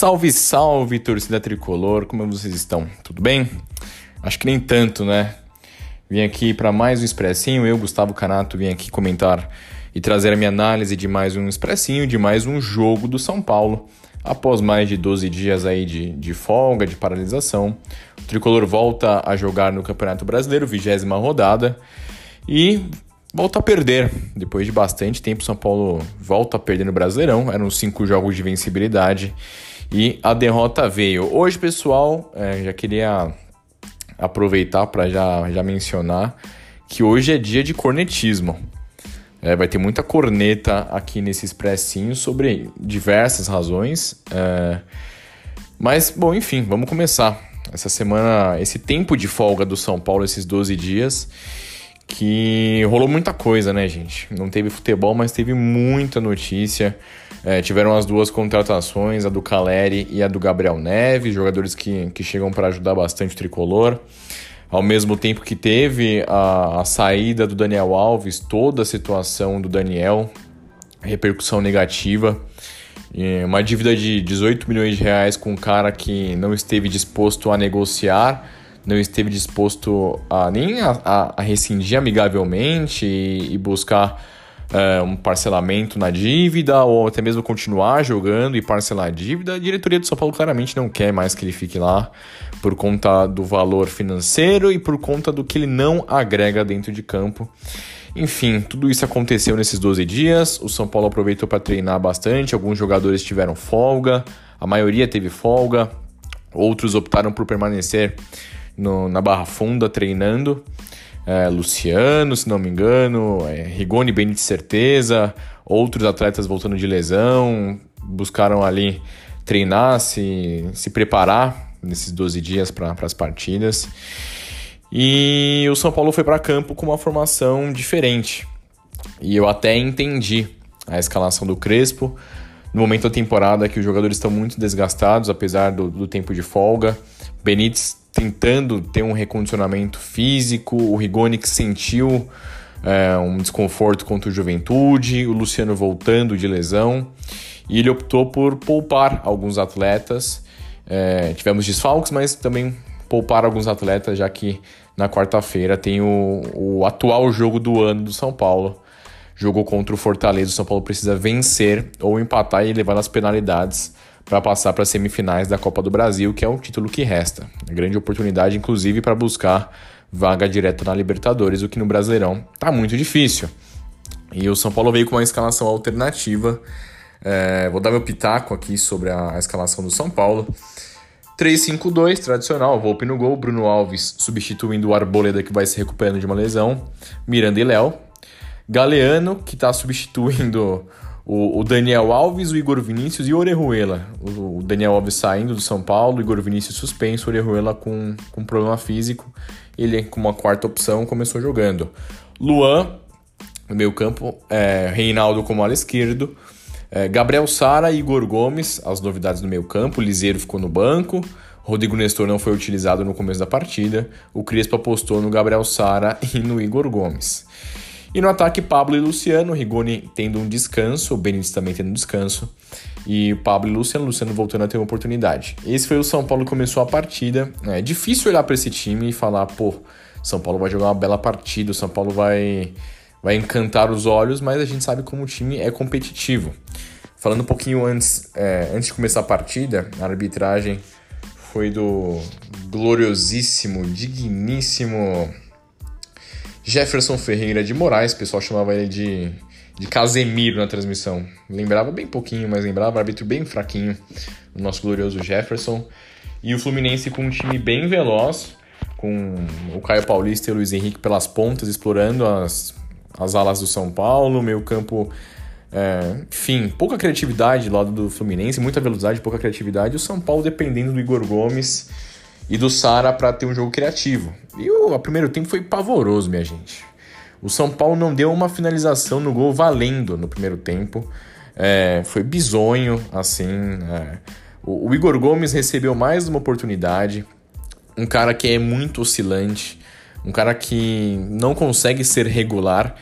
Salve, salve, torcida tricolor, como vocês estão? Tudo bem? Acho que nem tanto, né? Vim aqui para mais um expressinho, eu, Gustavo Canato, vim aqui comentar e trazer a minha análise de mais um expressinho, de mais um jogo do São Paulo. Após mais de 12 dias aí de, de folga, de paralisação, o tricolor volta a jogar no Campeonato Brasileiro, vigésima rodada, e volta a perder. Depois de bastante tempo, São Paulo volta a perder no Brasileirão. Eram cinco jogos de vencibilidade e a derrota veio. Hoje, pessoal, é, já queria aproveitar para já, já mencionar que hoje é dia de cornetismo. É, vai ter muita corneta aqui nesse expressinho sobre diversas razões. É, mas, bom, enfim, vamos começar. Essa semana, esse tempo de folga do São Paulo, esses 12 dias, que rolou muita coisa, né, gente? Não teve futebol, mas teve muita notícia. É, tiveram as duas contratações, a do Caleri e a do Gabriel Neves, jogadores que, que chegam para ajudar bastante o tricolor. Ao mesmo tempo que teve a, a saída do Daniel Alves, toda a situação do Daniel, repercussão negativa. uma dívida de 18 milhões de reais com um cara que não esteve disposto a negociar não esteve disposto a nem a, a, a rescindir amigavelmente e, e buscar é, um parcelamento na dívida ou até mesmo continuar jogando e parcelar a dívida, a diretoria do São Paulo claramente não quer mais que ele fique lá por conta do valor financeiro e por conta do que ele não agrega dentro de campo. Enfim, tudo isso aconteceu nesses 12 dias. O São Paulo aproveitou para treinar bastante, alguns jogadores tiveram folga, a maioria teve folga, outros optaram por permanecer no, na Barra Funda treinando. É, Luciano, se não me engano, é, Rigoni de certeza, outros atletas voltando de lesão, buscaram ali treinar, se, se preparar nesses 12 dias para as partidas. E o São Paulo foi para campo com uma formação diferente. E eu até entendi a escalação do Crespo. No momento da temporada que os jogadores estão muito desgastados, apesar do, do tempo de folga. Benítez tentando ter um recondicionamento físico, o Rigoni que sentiu é, um desconforto contra o Juventude, o Luciano voltando de lesão, e ele optou por poupar alguns atletas. É, tivemos desfalques, mas também poupar alguns atletas, já que na quarta-feira tem o, o atual jogo do ano do São Paulo. Jogou contra o Fortaleza, o São Paulo precisa vencer ou empatar e levar nas penalidades para passar para as semifinais da Copa do Brasil, que é o título que resta. Uma grande oportunidade, inclusive, para buscar vaga direta na Libertadores, o que no Brasileirão está muito difícil. E o São Paulo veio com uma escalação alternativa. É, vou dar meu pitaco aqui sobre a, a escalação do São Paulo. 3-5-2, tradicional, Volpe no gol, Bruno Alves substituindo o Arboleda que vai se recuperando de uma lesão, Miranda e Léo. Galeano, que está substituindo o, Daniel Alves, o Igor Vinícius e o Orejuela. O, Daniel Alves saindo do São Paulo, o Igor Vinícius suspenso, o Orejuela com, com problema físico. Ele, como uma quarta opção, começou jogando. Luan, no meio campo, é, Reinaldo como ala esquerdo, é, Gabriel Sara e Igor Gomes, as novidades no meio campo, Liseiro ficou no banco, Rodrigo Nestor não foi utilizado no começo da partida, o Crespo apostou no Gabriel Sara e no Igor Gomes. E no ataque, Pablo e Luciano, Rigoni tendo um descanso, o Benítez também tendo um descanso. E Pablo e Luciano, Luciano voltando a ter uma oportunidade. Esse foi o São Paulo que começou a partida. É difícil olhar para esse time e falar, pô, São Paulo vai jogar uma bela partida, o São Paulo vai, vai encantar os olhos, mas a gente sabe como o time é competitivo. Falando um pouquinho antes, é, antes de começar a partida, a arbitragem foi do gloriosíssimo, digníssimo Jefferson Ferreira de Moraes, o pessoal chamava ele de, de Casemiro na transmissão. Lembrava bem pouquinho, mas lembrava, árbitro bem fraquinho, o nosso glorioso Jefferson. E o Fluminense com um time bem veloz, com o Caio Paulista e o Luiz Henrique pelas pontas, explorando as, as alas do São Paulo, meio campo. É, enfim, pouca criatividade do lado do Fluminense, muita velocidade, pouca criatividade. O São Paulo dependendo do Igor Gomes e do Sara para ter um jogo criativo. E o primeiro tempo foi pavoroso, minha gente. O São Paulo não deu uma finalização no gol valendo no primeiro tempo. É, foi bizonho, assim. É. O, o Igor Gomes recebeu mais uma oportunidade. Um cara que é muito oscilante, um cara que não consegue ser regular.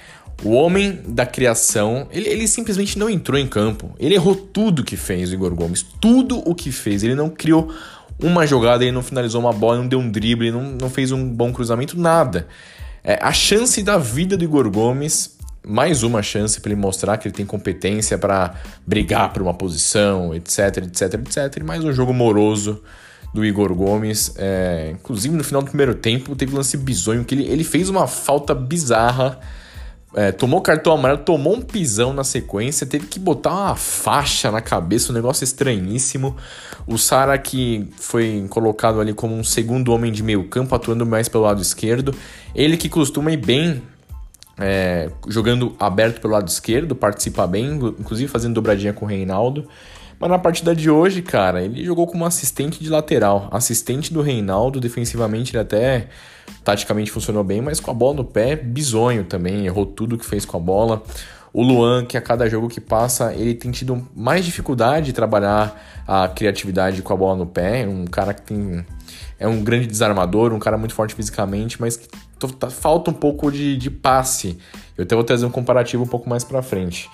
O homem da criação, ele, ele, simplesmente não entrou em campo. Ele errou tudo que fez, o Igor Gomes. Tudo o que fez. Ele não criou uma jogada, ele não finalizou uma bola, não deu um drible, não, não fez um bom cruzamento, nada. É, a chance da vida do Igor Gomes, mais uma chance para ele mostrar que ele tem competência para brigar por uma posição, etc, etc, etc. E mais um jogo moroso do Igor Gomes. É, inclusive no final do primeiro tempo teve um lance bizonho que ele, ele fez uma falta bizarra é, tomou cartão amarelo, tomou um pisão na sequência, teve que botar uma faixa na cabeça, um negócio estranhíssimo. O Sara que foi colocado ali como um segundo homem de meio campo, atuando mais pelo lado esquerdo. Ele que costuma ir bem é, jogando aberto pelo lado esquerdo, participa bem, inclusive fazendo dobradinha com o Reinaldo. Mas na partida de hoje, cara, ele jogou como assistente de lateral, assistente do Reinaldo, defensivamente ele até taticamente funcionou bem, mas com a bola no pé, bizonho também, errou tudo que fez com a bola. O Luan, que a cada jogo que passa, ele tem tido mais dificuldade de trabalhar a criatividade com a bola no pé, um cara que tem é um grande desarmador, um cara muito forte fisicamente, mas que tá, falta um pouco de, de passe. Eu até vou trazer um comparativo um pouco mais para frente.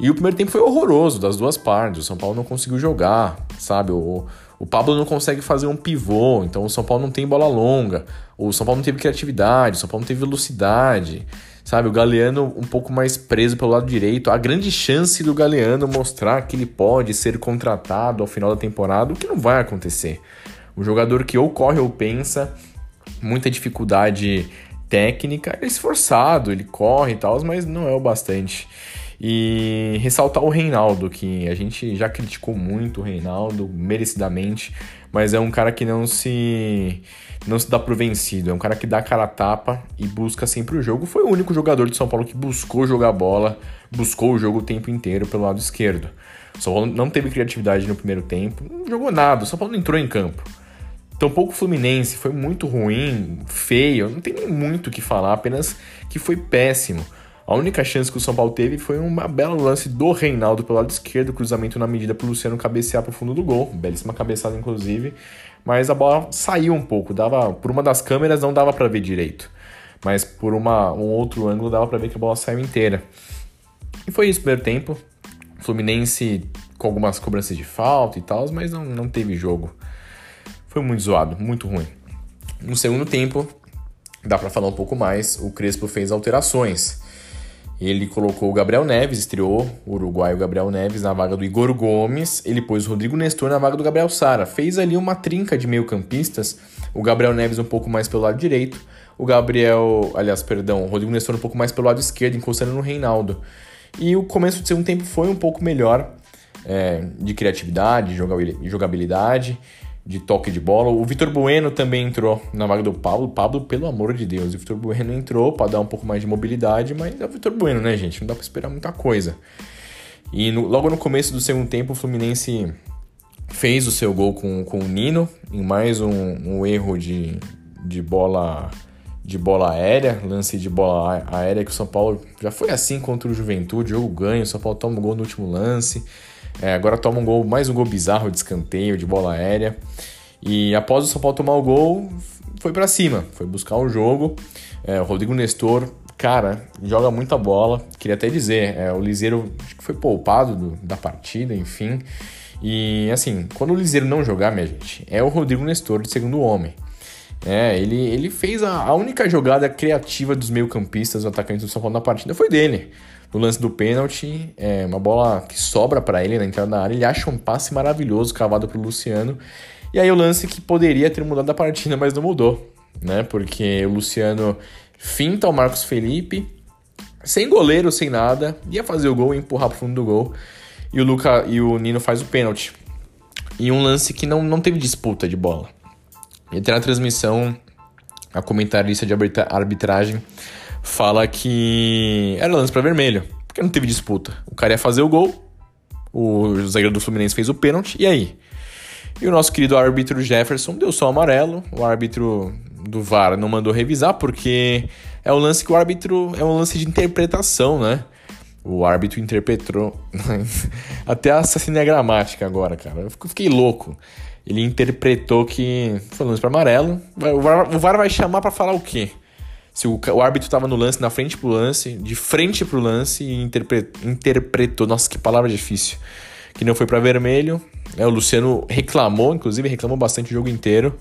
E o primeiro tempo foi horroroso das duas partes. O São Paulo não conseguiu jogar, sabe? O, o Pablo não consegue fazer um pivô, então o São Paulo não tem bola longa. O São Paulo não teve criatividade, o São Paulo não teve velocidade. Sabe, o Galeano um pouco mais preso pelo lado direito. A grande chance do Galeano mostrar que ele pode ser contratado ao final da temporada, o que não vai acontecer. Um jogador que ou corre ou pensa, muita dificuldade técnica, ele é esforçado, ele corre e tal, mas não é o bastante. E ressaltar o Reinaldo, que a gente já criticou muito o Reinaldo, merecidamente, mas é um cara que não se não se dá por vencido, é um cara que dá cara a tapa e busca sempre o jogo. Foi o único jogador de São Paulo que buscou jogar bola, buscou o jogo o tempo inteiro pelo lado esquerdo. O São Paulo não teve criatividade no primeiro tempo, não jogou nada, o São Paulo não entrou em campo. Tampouco o Fluminense foi muito ruim, feio, não tem nem muito o que falar, apenas que foi péssimo. A única chance que o São Paulo teve foi uma bela lance do Reinaldo pelo lado esquerdo, cruzamento na medida para o Luciano cabecear para o fundo do gol, belíssima cabeçada inclusive, mas a bola saiu um pouco, dava por uma das câmeras não dava para ver direito, mas por uma, um outro ângulo dava para ver que a bola saiu inteira. E foi isso, primeiro tempo. Fluminense com algumas cobranças de falta e tal, mas não, não teve jogo. Foi muito zoado, muito ruim. No segundo tempo, dá para falar um pouco mais, o Crespo fez alterações. Ele colocou o Gabriel Neves, estreou o uruguaio Gabriel Neves na vaga do Igor Gomes. Ele pôs o Rodrigo Nestor na vaga do Gabriel Sara. Fez ali uma trinca de meio-campistas. O Gabriel Neves um pouco mais pelo lado direito. O Gabriel, aliás, perdão, o Rodrigo Nestor um pouco mais pelo lado esquerdo, encostando no Reinaldo. E o começo do segundo tempo foi um pouco melhor é, de criatividade, de jogabilidade de toque de bola. O Vitor Bueno também entrou na vaga do Pablo. Pablo, pelo amor de Deus, o Vitor Bueno entrou para dar um pouco mais de mobilidade, mas é o Vitor Bueno, né, gente? Não dá para esperar muita coisa. E no, logo no começo do segundo tempo, o Fluminense fez o seu gol com, com o Nino, em mais um, um erro de, de bola de bola aérea, lance de bola aérea que o São Paulo já foi assim contra o Juventude, jogo ganho, o São Paulo toma um gol no último lance. É, agora toma um gol, mais um gol bizarro de escanteio, de bola aérea. E após o São Paulo tomar o gol, foi para cima, foi buscar o jogo. É, o Rodrigo Nestor, cara, joga muita bola. Queria até dizer, é, o Liseiro acho que foi poupado do, da partida, enfim. E assim, quando o Liseiro não jogar, minha gente, é o Rodrigo Nestor de segundo homem. É, ele, ele fez a, a única jogada criativa dos meio-campistas, o atacante do São Paulo na partida, foi dele no lance do pênalti, é uma bola que sobra para ele na entrada da área, ele acha um passe maravilhoso cavado pro Luciano. E aí o lance que poderia ter mudado a partida, mas não mudou, né? Porque o Luciano finta o Marcos Felipe, sem goleiro, sem nada, ia fazer o gol, ia empurrar pro fundo do gol. E o Luca e o Nino faz o pênalti. e um lance que não, não teve disputa de bola. E até na transmissão, a comentarista de arbitragem fala que era lance para vermelho, porque não teve disputa. O cara ia fazer o gol, o zagueiro do Fluminense fez o pênalti, e aí? E o nosso querido árbitro Jefferson deu só amarelo, o árbitro do VAR não mandou revisar, porque é um lance que o árbitro é um lance de interpretação, né? O árbitro interpretou. Até assassinei a gramática agora, cara. Eu fiquei louco. Ele interpretou que foi lance para amarelo. O VAR, o VAR vai chamar para falar o quê? Se o, o árbitro estava no lance, na frente pro lance, de frente pro lance e interpretou, interpretou. Nossa, que palavra difícil. Que não foi para vermelho. É, o Luciano reclamou, inclusive reclamou bastante o jogo inteiro.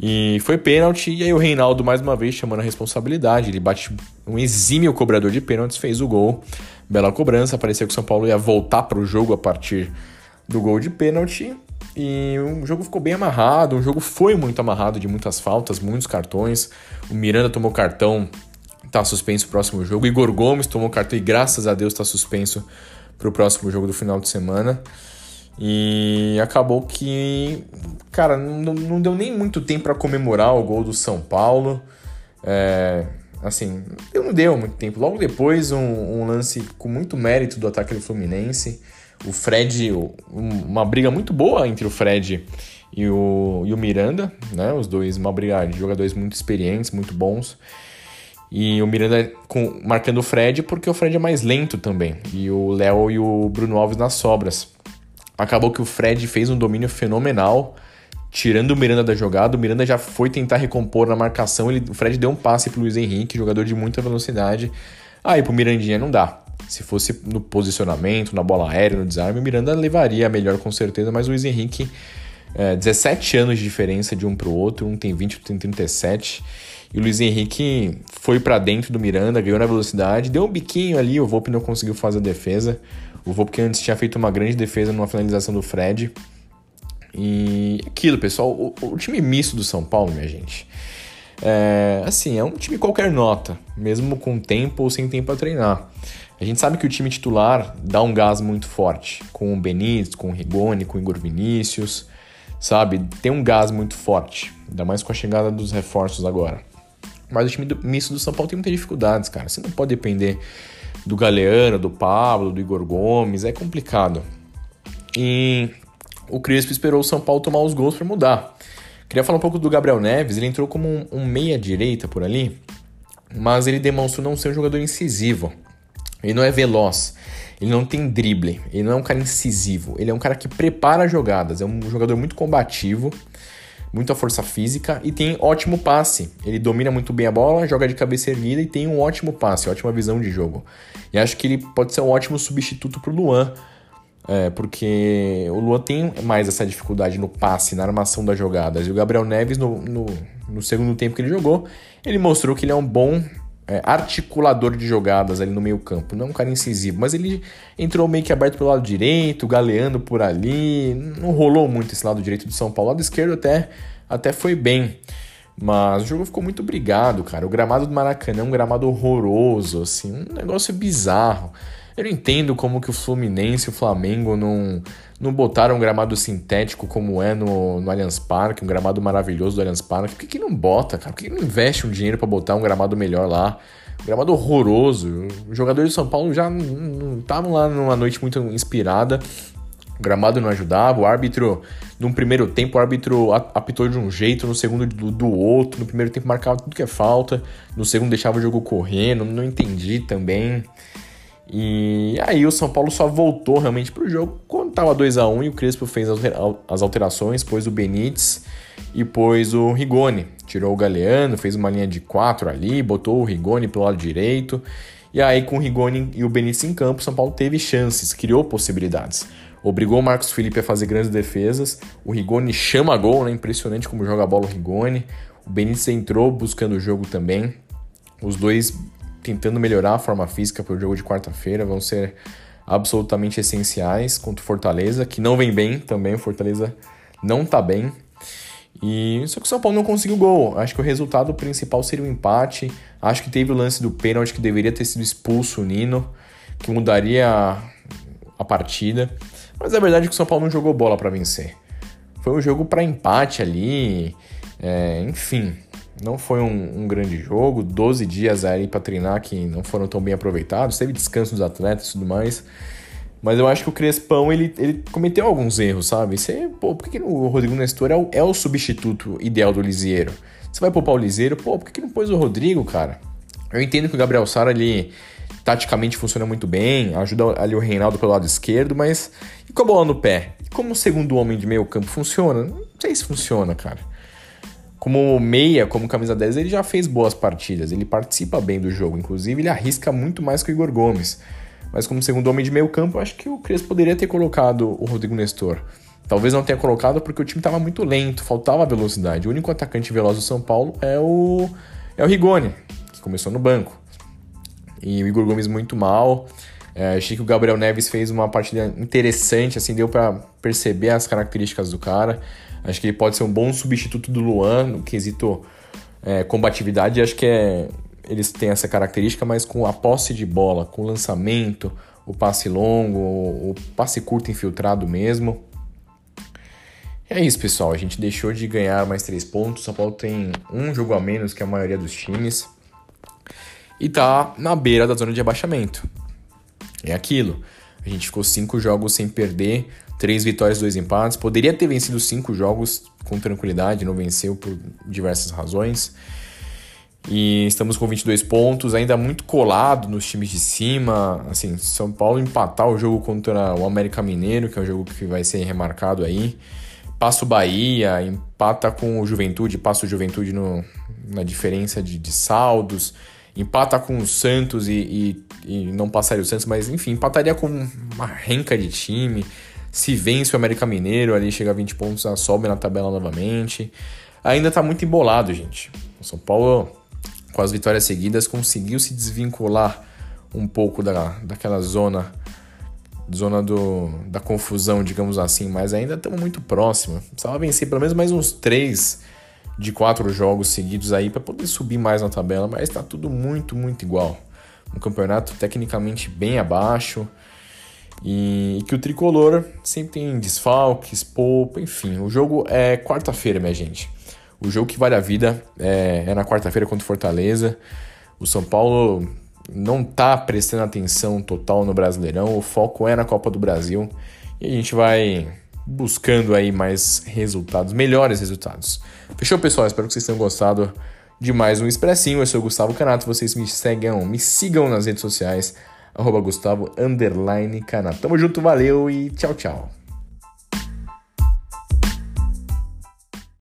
E foi pênalti, e aí o Reinaldo mais uma vez chamando a responsabilidade. Ele bate um exímio cobrador de pênaltis, fez o gol. Bela cobrança, parecia que o São Paulo ia voltar para o jogo a partir do gol de pênalti. E o jogo ficou bem amarrado, o jogo foi muito amarrado de muitas faltas, muitos cartões. O Miranda tomou cartão, tá suspenso o próximo jogo. Igor Gomes tomou cartão e graças a Deus tá suspenso para o próximo jogo do final de semana. E acabou que, cara, não, não deu nem muito tempo para comemorar o gol do São Paulo. É, assim, não deu muito tempo. Logo depois, um, um lance com muito mérito do ataque do Fluminense o Fred, uma briga muito boa entre o Fred e o, e o Miranda, né? Os dois, uma briga de jogadores muito experientes, muito bons. E o Miranda com, marcando o Fred porque o Fred é mais lento também. E o Léo e o Bruno Alves nas sobras. Acabou que o Fred fez um domínio fenomenal, tirando o Miranda da jogada. O Miranda já foi tentar recompor na marcação. Ele, o Fred deu um passe pro Luiz Henrique, jogador de muita velocidade. Aí pro Mirandinha não dá. Se fosse no posicionamento, na bola aérea, no desarme, o Miranda levaria a melhor com certeza, mas o Luiz Henrique, é, 17 anos de diferença de um para o outro, um tem 20, outro tem 37. E o Luiz Henrique foi para dentro do Miranda, ganhou na velocidade, deu um biquinho ali, o Volpe não conseguiu fazer a defesa. O Volpe que antes tinha feito uma grande defesa numa finalização do Fred. E aquilo, pessoal, o, o time misto do São Paulo, minha gente, é, assim, é um time qualquer nota, mesmo com tempo ou sem tempo a treinar. A gente sabe que o time titular dá um gás muito forte, com o Benítez, com o Rigoni, com o Igor Vinícius, sabe? Tem um gás muito forte, ainda mais com a chegada dos reforços agora. Mas o time do, misto do São Paulo tem muitas dificuldades, cara. Você não pode depender do Galeano, do Pablo, do Igor Gomes, é complicado. E o Crespo esperou o São Paulo tomar os gols para mudar. Queria falar um pouco do Gabriel Neves, ele entrou como um, um meia-direita por ali, mas ele demonstrou não ser um jogador incisivo. Ele não é veloz, ele não tem drible, ele não é um cara incisivo, ele é um cara que prepara jogadas, é um jogador muito combativo, muita força física e tem ótimo passe. Ele domina muito bem a bola, joga de cabeça erguida e tem um ótimo passe, ótima visão de jogo. E acho que ele pode ser um ótimo substituto para o Luan, é, porque o Luan tem mais essa dificuldade no passe, na armação das jogadas. E o Gabriel Neves, no, no, no segundo tempo que ele jogou, ele mostrou que ele é um bom é, articulador de jogadas ali no meio campo, não é um cara incisivo, mas ele entrou meio que aberto pelo lado direito, galeando por ali, não rolou muito esse lado direito do São Paulo, o lado esquerdo até, até foi bem, mas o jogo ficou muito brigado, cara, o gramado do Maracanã é um gramado horroroso, assim, um negócio bizarro, eu não entendo como que o Fluminense e o Flamengo não, não botaram um gramado sintético como é no, no Allianz Parque, um gramado maravilhoso do Allianz Parque. Por que, que não bota, cara? Por que, que não investe um dinheiro para botar um gramado melhor lá? Um gramado horroroso. Os jogadores de São Paulo já não estavam lá numa noite muito inspirada. O gramado não ajudava, o árbitro, no primeiro tempo, o árbitro apitou de um jeito, no segundo do, do outro, no primeiro tempo marcava tudo que é falta, no segundo deixava o jogo correndo, não entendi também. E aí o São Paulo só voltou realmente para o jogo estava 2 a 1 e o Crespo fez as alterações, pôs o Benítez e pôs o Rigoni. Tirou o Galeano, fez uma linha de quatro ali, botou o Rigoni pelo lado direito. E aí com o Rigoni e o Benítez em campo, o São Paulo teve chances, criou possibilidades. Obrigou o Marcos Felipe a fazer grandes defesas. O Rigoni chama gol, né? Impressionante como joga a bola o Rigoni. O Benítez entrou buscando o jogo também. Os dois tentando melhorar a forma física para o jogo de quarta-feira, vão ser absolutamente essenciais contra o Fortaleza, que não vem bem também, o Fortaleza não tá bem. E só que o São Paulo não conseguiu gol. Acho que o resultado principal seria o um empate. Acho que teve o lance do pênalti que deveria ter sido expulso o Nino, que mudaria a partida. Mas a verdade é que o São Paulo não jogou bola para vencer. foi um jogo para empate ali, é, enfim, não foi um, um, grande jogo. 12 dias aí para treinar que não foram tão bem aproveitados, teve descanso dos atletas e tudo mais. Mas eu acho que o Crespão, ele, ele cometeu alguns erros, sabe? Você, pô, por que, que o Rodrigo Nestor é o, é o substituto ideal do Lisieiro? Você vai poupar o Lisieiro, pô, por que, que não pôs o Rodrigo, cara? Eu entendo que o Gabriel Sara, ele taticamente funciona muito bem, ajuda ali o Reinaldo pelo lado esquerdo, mas e com a bola no pé? E como o segundo homem de meio campo funciona? Não sei se funciona, cara. Como meia, como camisa 10, ele já fez boas partidas, ele participa bem do jogo, inclusive ele arrisca muito mais que o Igor Gomes. Mas como segundo homem de meio campo, acho que o Crespo poderia ter colocado o Rodrigo Nestor. Talvez não tenha colocado porque o time estava muito lento, faltava velocidade. O único atacante veloz do São Paulo é o, é o Rigoni, que começou no banco. E o Igor Gomes muito mal. É, achei que o Gabriel Neves fez uma partida interessante, assim, deu para perceber as características do cara. Acho que ele pode ser um bom substituto do Luan no quesito é, combatividade. Acho que é, eles têm essa característica, mas com a posse de bola, com o lançamento, o passe longo, o passe curto infiltrado mesmo. E é isso, pessoal. A gente deixou de ganhar mais três pontos. O São Paulo tem um jogo a menos que a maioria dos times. E tá na beira da zona de abaixamento. É aquilo. A gente ficou cinco jogos sem perder, três vitórias, dois empates. Poderia ter vencido cinco jogos com tranquilidade, não venceu por diversas razões. E estamos com 22 pontos, ainda muito colado nos times de cima. Assim, São Paulo empatar o jogo contra o América Mineiro, que é um jogo que vai ser remarcado aí. Passa o Bahia, empata com o Juventude, passa o Juventude no, na diferença de, de saldos. Empata com o Santos e, e, e, não passaria o Santos, mas enfim, empataria com uma renca de time. Se vence o América Mineiro, ali chega a 20 pontos, sobe na tabela novamente. Ainda tá muito embolado, gente. O São Paulo com as vitórias seguidas, conseguiu se desvincular um pouco da, daquela zona zona do, da confusão, digamos assim, mas ainda estamos muito próximo. Precisava vencer pelo menos mais uns três de quatro jogos seguidos aí para poder subir mais na tabela, mas está tudo muito, muito igual. Um campeonato tecnicamente bem abaixo e, que o tricolor sempre tem desfalques, poupa, enfim. O jogo é quarta-feira, minha gente. O jogo que vale a vida é, é na quarta-feira contra o Fortaleza. O São Paulo não tá prestando atenção total no Brasileirão, o foco é na Copa do Brasil e a gente vai buscando aí mais resultados, melhores resultados. Fechou, pessoal? Espero que vocês tenham gostado de mais um Expressinho. Eu sou o Gustavo Canato, vocês me seguem, me sigam nas redes sociais, arroba Gustavo Canato. Tamo junto, valeu e tchau, tchau.